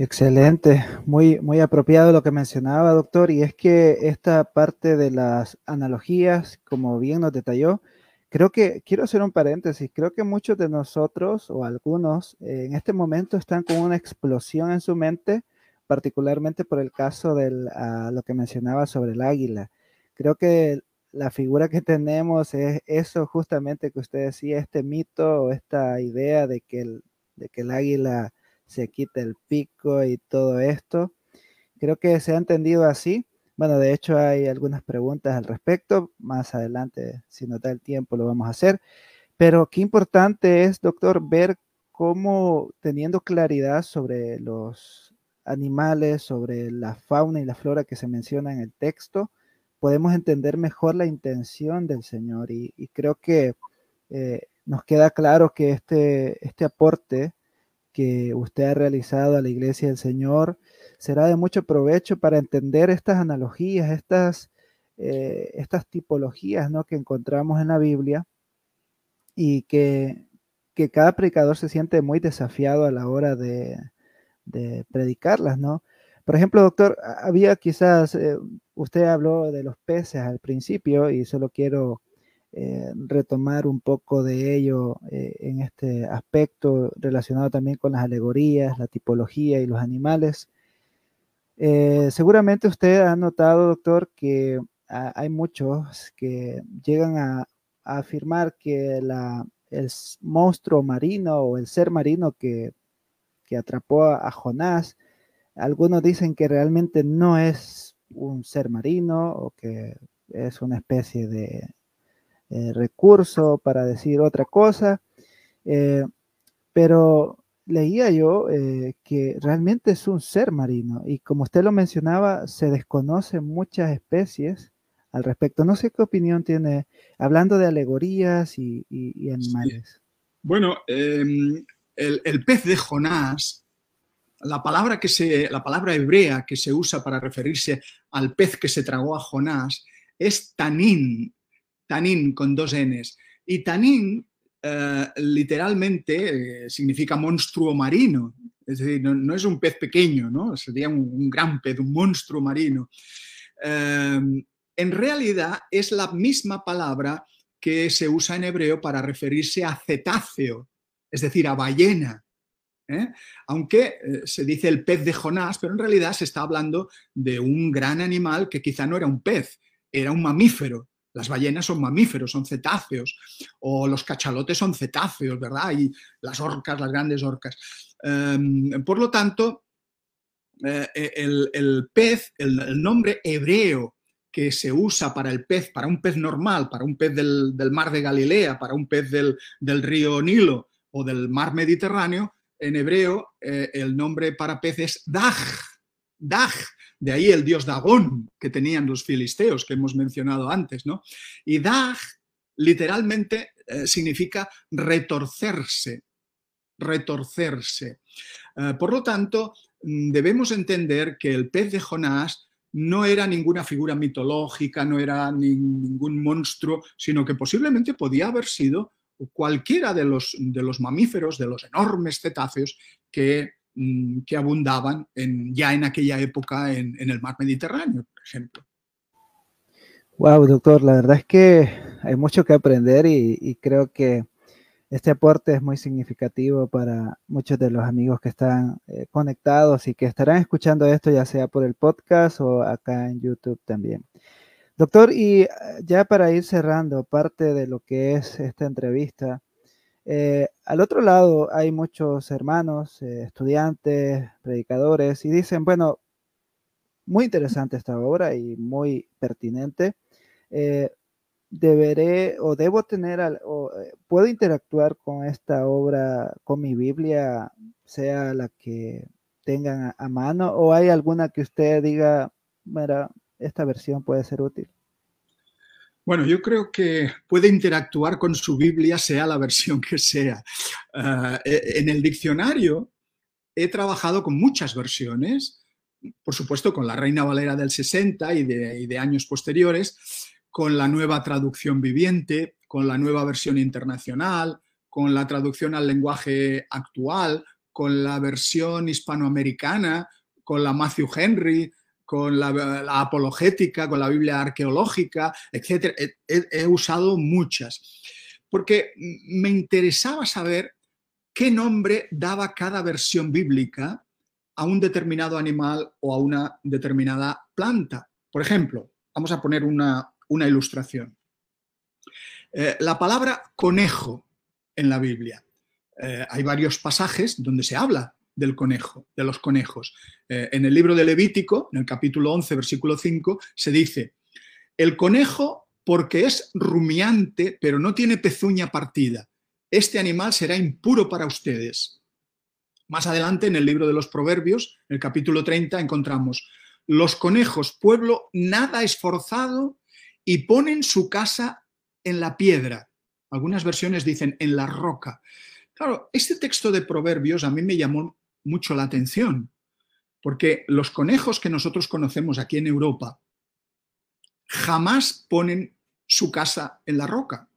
Excelente, muy, muy apropiado lo que mencionaba, doctor, y es que esta parte de las analogías, como bien nos detalló, creo que, quiero hacer un paréntesis, creo que muchos de nosotros o algunos eh, en este momento están con una explosión en su mente, particularmente por el caso de lo que mencionaba sobre el águila. Creo que la figura que tenemos es eso justamente que usted decía, este mito o esta idea de que de que el águila se quita el pico y todo esto. Creo que se ha entendido así, Bueno, de hecho hay algunas preguntas al respecto. Más adelante, si nos da el tiempo, lo vamos a hacer. Pero qué importante es, doctor, ver cómo teniendo claridad sobre los animales, sobre la fauna y la flora que se menciona en el texto, podemos entender mejor la intención del Señor. Y, creo que eh, nos queda claro que este, este aporte que usted ha realizado a la iglesia del Señor será de mucho provecho para entender estas analogías, estas, eh, estas tipologías ¿no? que encontramos en la Biblia y que, que, cada predicador se siente muy desafiado a la hora de, de predicarlas, ¿no? Por ejemplo, doctor, había quizás, eh, usted habló de los peces al principio y solo quiero eh, retomar un poco de ello eh, en este aspecto relacionado también con las alegorías, la tipología y los animales. Eh, seguramente usted ha notado, doctor, que hay muchos que llegan a, afirmar que la, el monstruo marino o el ser marino que, atrapó a Jonás, algunos dicen que realmente no es un ser marino o que es una especie de, eh, recurso para decir otra cosa, eh, pero leía yo eh, que realmente es un ser marino y como usted lo mencionaba, se desconocen muchas especies al respecto. No sé qué opinión tiene, hablando de alegorías y, animales. Bueno, em, el, pez de Jonás, la palabra, que se, la palabra hebrea que se usa para referirse al pez que se tragó a Jonás es tanín, Tanín con dos Ns. Y Tanín eh, literalmente eh, significa monstruo marino, es decir, no, es un pez pequeño, ¿no? sería un, gran pez, un monstruo marino. Eh, en realidad es la misma palabra que se usa en hebreo para referirse a cetáceo, es decir, a ballena. Aunque se dice el pez de Jonás, pero en realidad se está hablando de un gran animal que quizá no era un pez, era un mamífero, las ballenas son mamíferos, son cetáceos, o los cachalotes son cetáceos, ¿verdad? Y las orcas, las grandes orcas. Em, por lo tanto, eh, el, pez, el, nombre hebreo que se usa para el pez, para un pez normal, para un pez del, mar de Galilea, para un pez del, río Nilo o del mar Mediterráneo, en hebreo eh, el nombre para pez es Daj. Daj de ahí el dios Dagón que tenían los filisteos que hemos mencionado antes, ¿no? Y Dag literalmente eh, significa retorcerse, retorcerse. Eh, por lo tanto, mm, debemos entender que el pez de Jonás no era ninguna figura mitológica, no era ningún monstruo, sino que posiblemente podía haber sido cualquiera de los, de los mamíferos, de los enormes cetáceos que Mm, que abundaban en, ya en aquella época en, el mar Mediterráneo, por ejemplo. Wow, doctor, la verdad es que hay mucho que aprender y, creo que este aporte es muy significativo para muchos de los amigos que están eh, conectados y que estarán escuchando esto ya sea por el podcast o acá en YouTube también. Doctor, y eh, ya para ir cerrando parte de lo que es esta entrevista, eh, al otro lado hay muchos hermanos, eh, estudiantes, predicadores, y dicen, bueno, muy interesante esta obra y muy pertinente. Eh, deberé o debo tener, o, puedo interactuar con esta obra, con mi Biblia, sea la que tengan a, mano, o hay alguna que usted diga, mira, esta versión puede ser útil. Bueno, yo creo que puede interactuar con su Biblia, sea la versión que sea. Ah, e, en el diccionario he trabajado con muchas versiones, por supuesto con la Reina Valera del 60 y de, años posteriores, con la nueva traducción viviente, con la nueva versión internacional, con la traducción al lenguaje actual, con la versión hispanoamericana, con la Matthew Henry, con la, apologética, con la Biblia arqueológica, etc. He, usado muchas, porque me interesaba saber qué nombre daba cada versión bíblica a un determinado animal o a una determinada planta. Por ejemplo, vamos a poner una, ilustración. Eh, la palabra conejo en la Biblia. Eh, hay varios pasajes donde se habla del conejo, de los conejos. Eh, en el libro de Levítico, en el capítulo 11, versículo 5, se dice, el conejo porque es rumiante, pero no tiene pezuña partida. Este animal será impuro para ustedes. Más adelante, en el libro de los Proverbios, en el capítulo 30, encontramos, los conejos, pueblo nada esforzado, y ponen su casa en la piedra. Algunas versiones dicen en la roca. Claro, este texto de Proverbios a mí me llamó mucho la atención, porque los conejos que nosotros conocemos aquí en Europa jamás ponen su casa en la roca.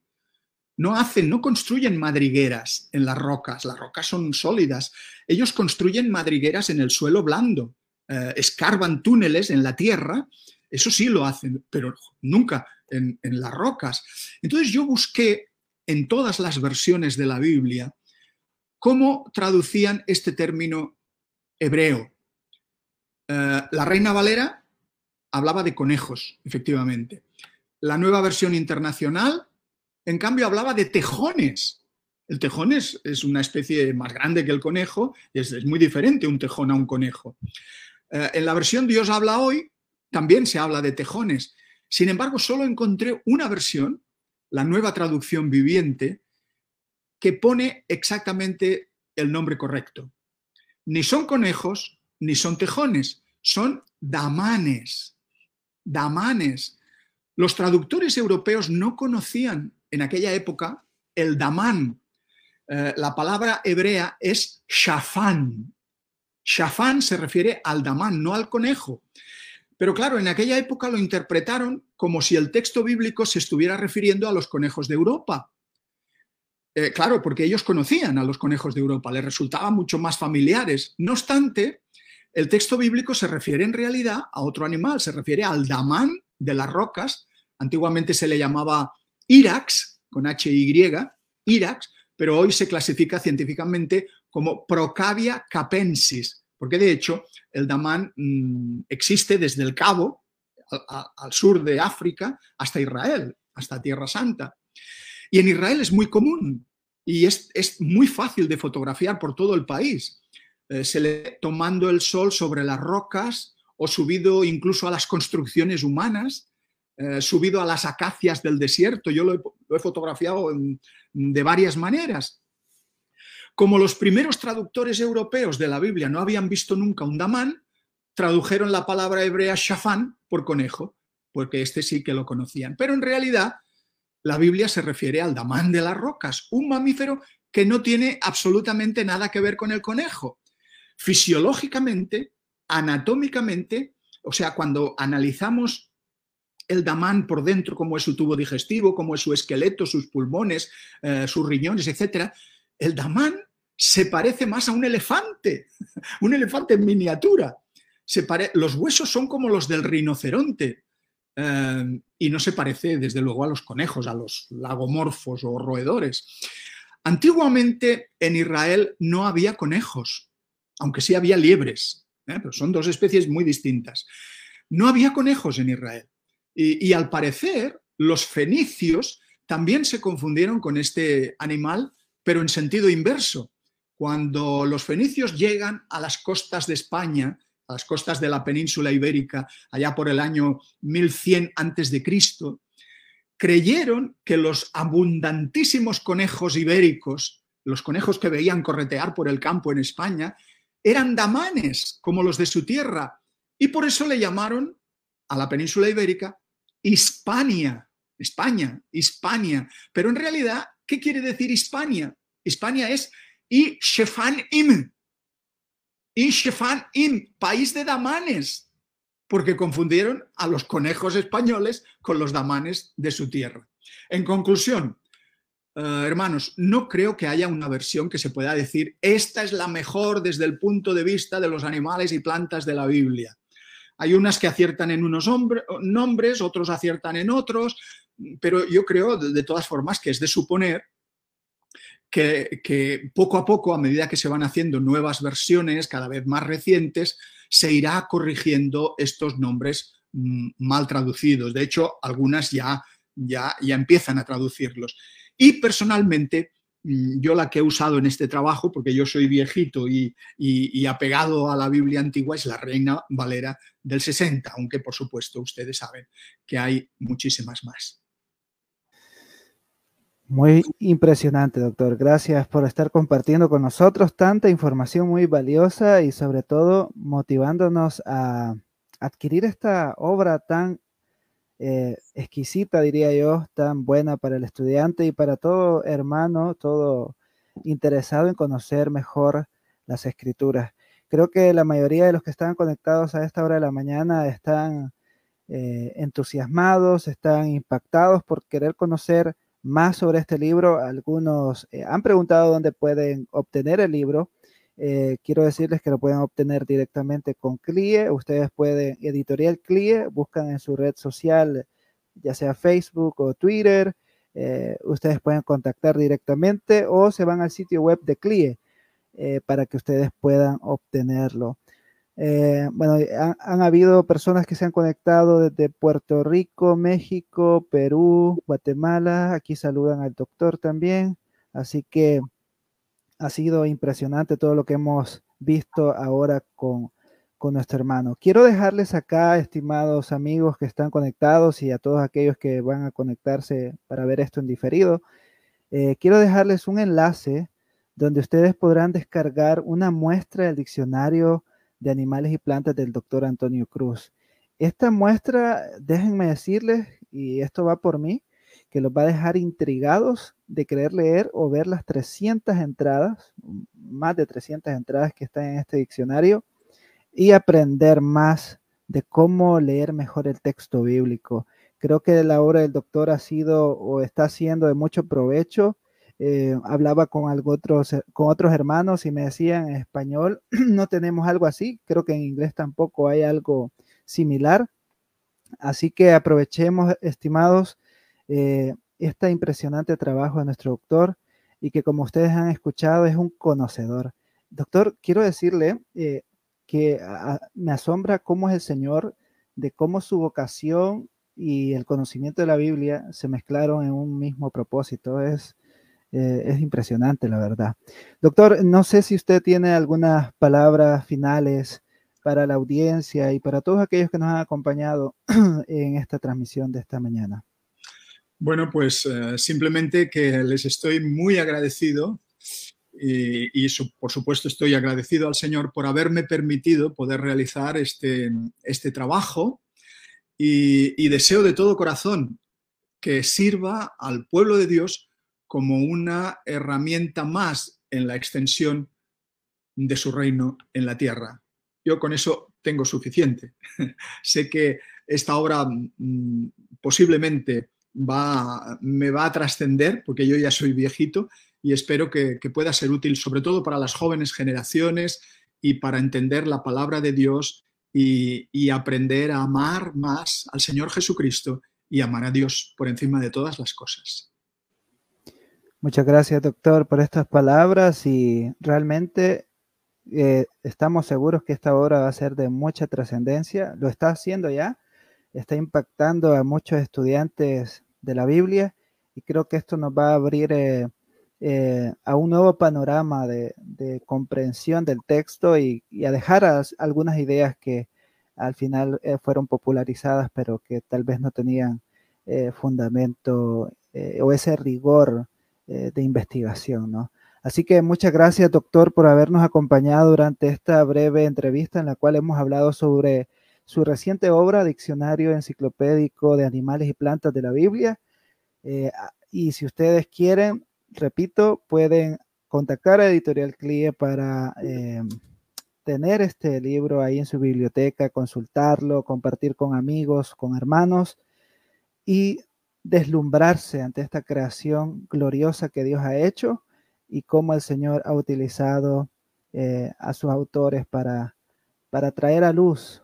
No hacen, no construyen madrigueras en las rocas, las rocas son sólidas. Ellos construyen madrigueras en el suelo blando, eh, escarban túneles en la tierra, eso sí lo hacen, pero nunca en, en las rocas. Entonces yo busqué en todas las versiones de la Biblia ¿Cómo traducían este término hebreo? Eh, la Reina Valera hablaba de conejos, efectivamente. La nueva versión internacional, en cambio, hablaba de tejones. El tejón es, una especie más grande que el conejo, es, muy diferente un tejón a un conejo. Eh, en la versión Dios habla hoy, también se habla de tejones. Sin embargo, solo encontré una versión, la nueva traducción viviente, que pone exactamente el nombre correcto. Ni son conejos, ni son tejones, son damanes. Damanes. Los traductores europeos no conocían en aquella época el damán. Eh, la palabra hebrea es shafán. Shafán se refiere al damán, no al conejo. Pero claro, en aquella época lo interpretaron como si el texto bíblico se estuviera refiriendo a los conejos de Europa. Eh, claro, porque ellos conocían a los conejos de Europa, les resultaban mucho más familiares. No obstante, el texto bíblico se refiere en realidad a otro animal, se refiere al damán de las rocas. Antiguamente se le llamaba irax, con H-Y, irax, pero hoy se clasifica científicamente como Procavia capensis, porque de hecho el damán mm, existe desde el Cabo, al sur de África, hasta Israel, hasta Tierra Santa. Y en Israel es muy común y es, muy fácil de fotografiar por todo el país. Eh, se le tomando el sol sobre las rocas o subido incluso a las construcciones humanas, eh, subido a las acacias del desierto. Yo lo he, fotografiado de varias maneras. Como los primeros traductores europeos de la Biblia no habían visto nunca un damán, tradujeron la palabra hebrea shafán por conejo, porque este sí que lo conocían. Pero en realidad la Biblia se refiere al damán de las rocas, un mamífero que no tiene absolutamente nada que ver con el conejo. Fisiológicamente, anatómicamente, o sea, cuando analizamos el damán por dentro, como es su tubo digestivo, como es su esqueleto, sus pulmones, eh, sus riñones, etc., el damán se parece más a un elefante, un elefante en miniatura. los huesos son como los del rinoceronte, Em, y no se parece, desde luego, a los conejos, a los lagomorfos o roedores. Antiguamente en Israel no había conejos, aunque sí había liebres, ¿eh? pero son dos especies muy distintas. No había conejos en Israel. Y, al parecer, los fenicios también se confundieron con este animal, pero en sentido inverso. Cuando los fenicios llegan a las costas de España, las costas de la península ibérica, allá por el año 1100 a.C., creyeron que los abundantísimos conejos ibéricos, los conejos que veían corretear por el campo en España, eran damanes como los de su tierra, y por eso le llamaron a la península ibérica Hispania, España, Hispania. Pero en realidad, ¿qué quiere decir Hispania? Hispania es y im, y Shefan in, país de damanes, porque confundieron a los conejos españoles con los damanes de su tierra. En conclusión, eh, hermanos, no creo que haya una versión que se pueda decir, esta es la mejor desde el punto de vista de los animales y plantas de la Biblia. Hay unas que aciertan en unos nombres, otros aciertan en otros, pero yo creo de todas formas que es de suponer que, poco a poco, a medida que se van haciendo nuevas versiones cada vez más recientes, se irá corrigiendo estos nombres mm, mal traducidos. De hecho, algunas ya, ya, ya empiezan a traducirlos. Y personalmente mm, yo la que he usado en este trabajo, porque yo soy viejito y, y, apegado a la Biblia antigua, es la Reina Valera del 60, aunque por supuesto ustedes saben que hay muchísimas más. Muy impresionante, doctor. Gracias por estar compartiendo con nosotros tanta información muy valiosa y sobre todo motivándonos a adquirir esta obra tan eh, exquisita, diría yo, tan buena para el estudiante y para todo hermano, todo interesado en conocer mejor las escrituras. Creo que la mayoría de los que están conectados a esta hora de la mañana están eh, entusiasmados, están impactados por querer conocer más sobre este libro. Algunos eh, han preguntado dónde pueden obtener el libro. Eh, quiero decirles que lo pueden obtener directamente con CLIE. Ustedes pueden, editorial CLIE, buscan en su red social, ya sea Facebook o Twitter. Eh, ustedes pueden contactar directamente o se van al sitio web de CLIE para que ustedes puedan obtenerlo. Eh, bueno, han, habido personas que se han conectado desde Puerto Rico, México, Perú, Guatemala. Aquí saludan al doctor también. Así que ha sido impresionante todo lo que hemos visto ahora con, con nuestro hermano. Quiero dejarles acá, estimados amigos que están conectados y a todos aquellos que van a conectarse para ver esto en diferido, eh, quiero dejarles un enlace donde ustedes podrán descargar una muestra del diccionario de animales y plantas del doctor Antonio Cruz. Esta muestra, déjenme decirles, y esto va por mí, que los va a dejar intrigados de querer leer o ver las 300 entradas, más de 300 entradas que están en este diccionario, y aprender más de cómo leer mejor el texto bíblico. Creo que la obra del doctor ha sido o está siendo de mucho provecho eh, hablaba con, algo otros, eh, con otros hermanos y me decían en español, no tenemos algo así, creo que en inglés tampoco hay algo similar. Así que aprovechemos, estimados, eh, este impresionante trabajo de nuestro doctor y que como ustedes han escuchado es un conocedor. Doctor, quiero decirle que me asombra cómo es el Señor, de cómo su vocación y el conocimiento de la Biblia se mezclaron en un mismo propósito. Es, eh, es impresionante, la verdad. Doctor, no sé si usted tiene algunas palabras finales para la audiencia y para todos aquellos que nos han acompañado en esta transmisión de esta mañana. Bueno, pues eh, simplemente que les estoy muy agradecido y, por supuesto estoy agradecido al Señor por haberme permitido poder realizar este, este trabajo y deseo de todo corazón que sirva al pueblo de Dios como una herramienta más en la extensión de su reino en la tierra. Yo con eso tengo suficiente. sé que esta obra mm, posiblemente va, me va a trascender, porque yo ya soy viejito, y espero que, pueda ser útil sobre todo para las jóvenes generaciones y para entender la palabra de Dios y, y aprender a amar más al Señor Jesucristo y amar a Dios por encima de todas las cosas. Muchas gracias, doctor, por estas palabras y realmente eh, estamos seguros que esta obra va a ser de mucha trascendencia. Lo está haciendo ya, está impactando a muchos estudiantes de la Biblia y creo que esto nos va a abrir eh, eh, a un nuevo panorama de, comprensión del texto y, a dejar algunas ideas que al final fueron popularizadas pero que tal vez no tenían fundamento o ese rigor eh, de investigación, ¿no? Así que muchas gracias, doctor, por habernos acompañado durante esta breve entrevista en la cual hemos hablado sobre su reciente obra, Diccionario Enciclopédico de Animales y Plantas de la Biblia. Eh, y si ustedes quieren, repito, pueden contactar a Editorial CLIE para eh, tener este libro ahí en su biblioteca, consultarlo, compartir con amigos, con hermanos y deslumbrarse ante esta creación gloriosa que Dios ha hecho y cómo el Señor ha utilizado eh, a sus autores para, para traer a luz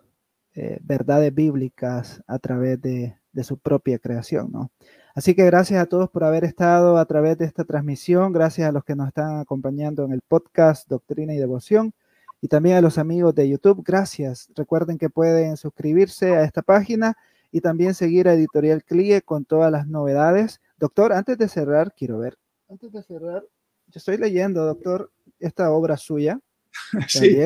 eh, verdades bíblicas a través de, su propia creación. ¿no? Así que gracias a todos por haber estado a través de esta transmisión, gracias a los que nos están acompañando en el podcast Doctrina y Devoción y también a los amigos de YouTube, gracias. Recuerden que pueden suscribirse a esta página y también seguir a Editorial CLIE con todas las novedades. Doctor, antes de cerrar, quiero ver, antes de cerrar, yo estoy leyendo, doctor, esta obra suya. sí,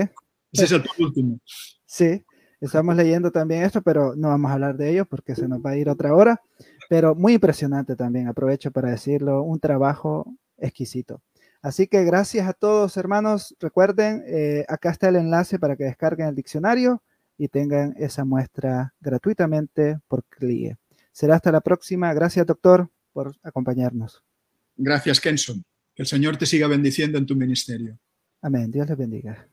ese es el último. Sí, estamos leyendo también esto, pero no vamos a hablar de ello porque se nos va a ir otra hora. Pero muy impresionante también, aprovecho para decirlo, un trabajo exquisito. Así que gracias a todos, hermanos. Recuerden, eh, acá está el enlace para que descarguen el diccionario y tengan esa muestra gratuitamente por CLIE. Será hasta la próxima. Gracias, doctor, por acompañarnos. Gracias, Kenson. Que el Señor te siga bendiciendo en tu ministerio. Amén. Dios les bendiga.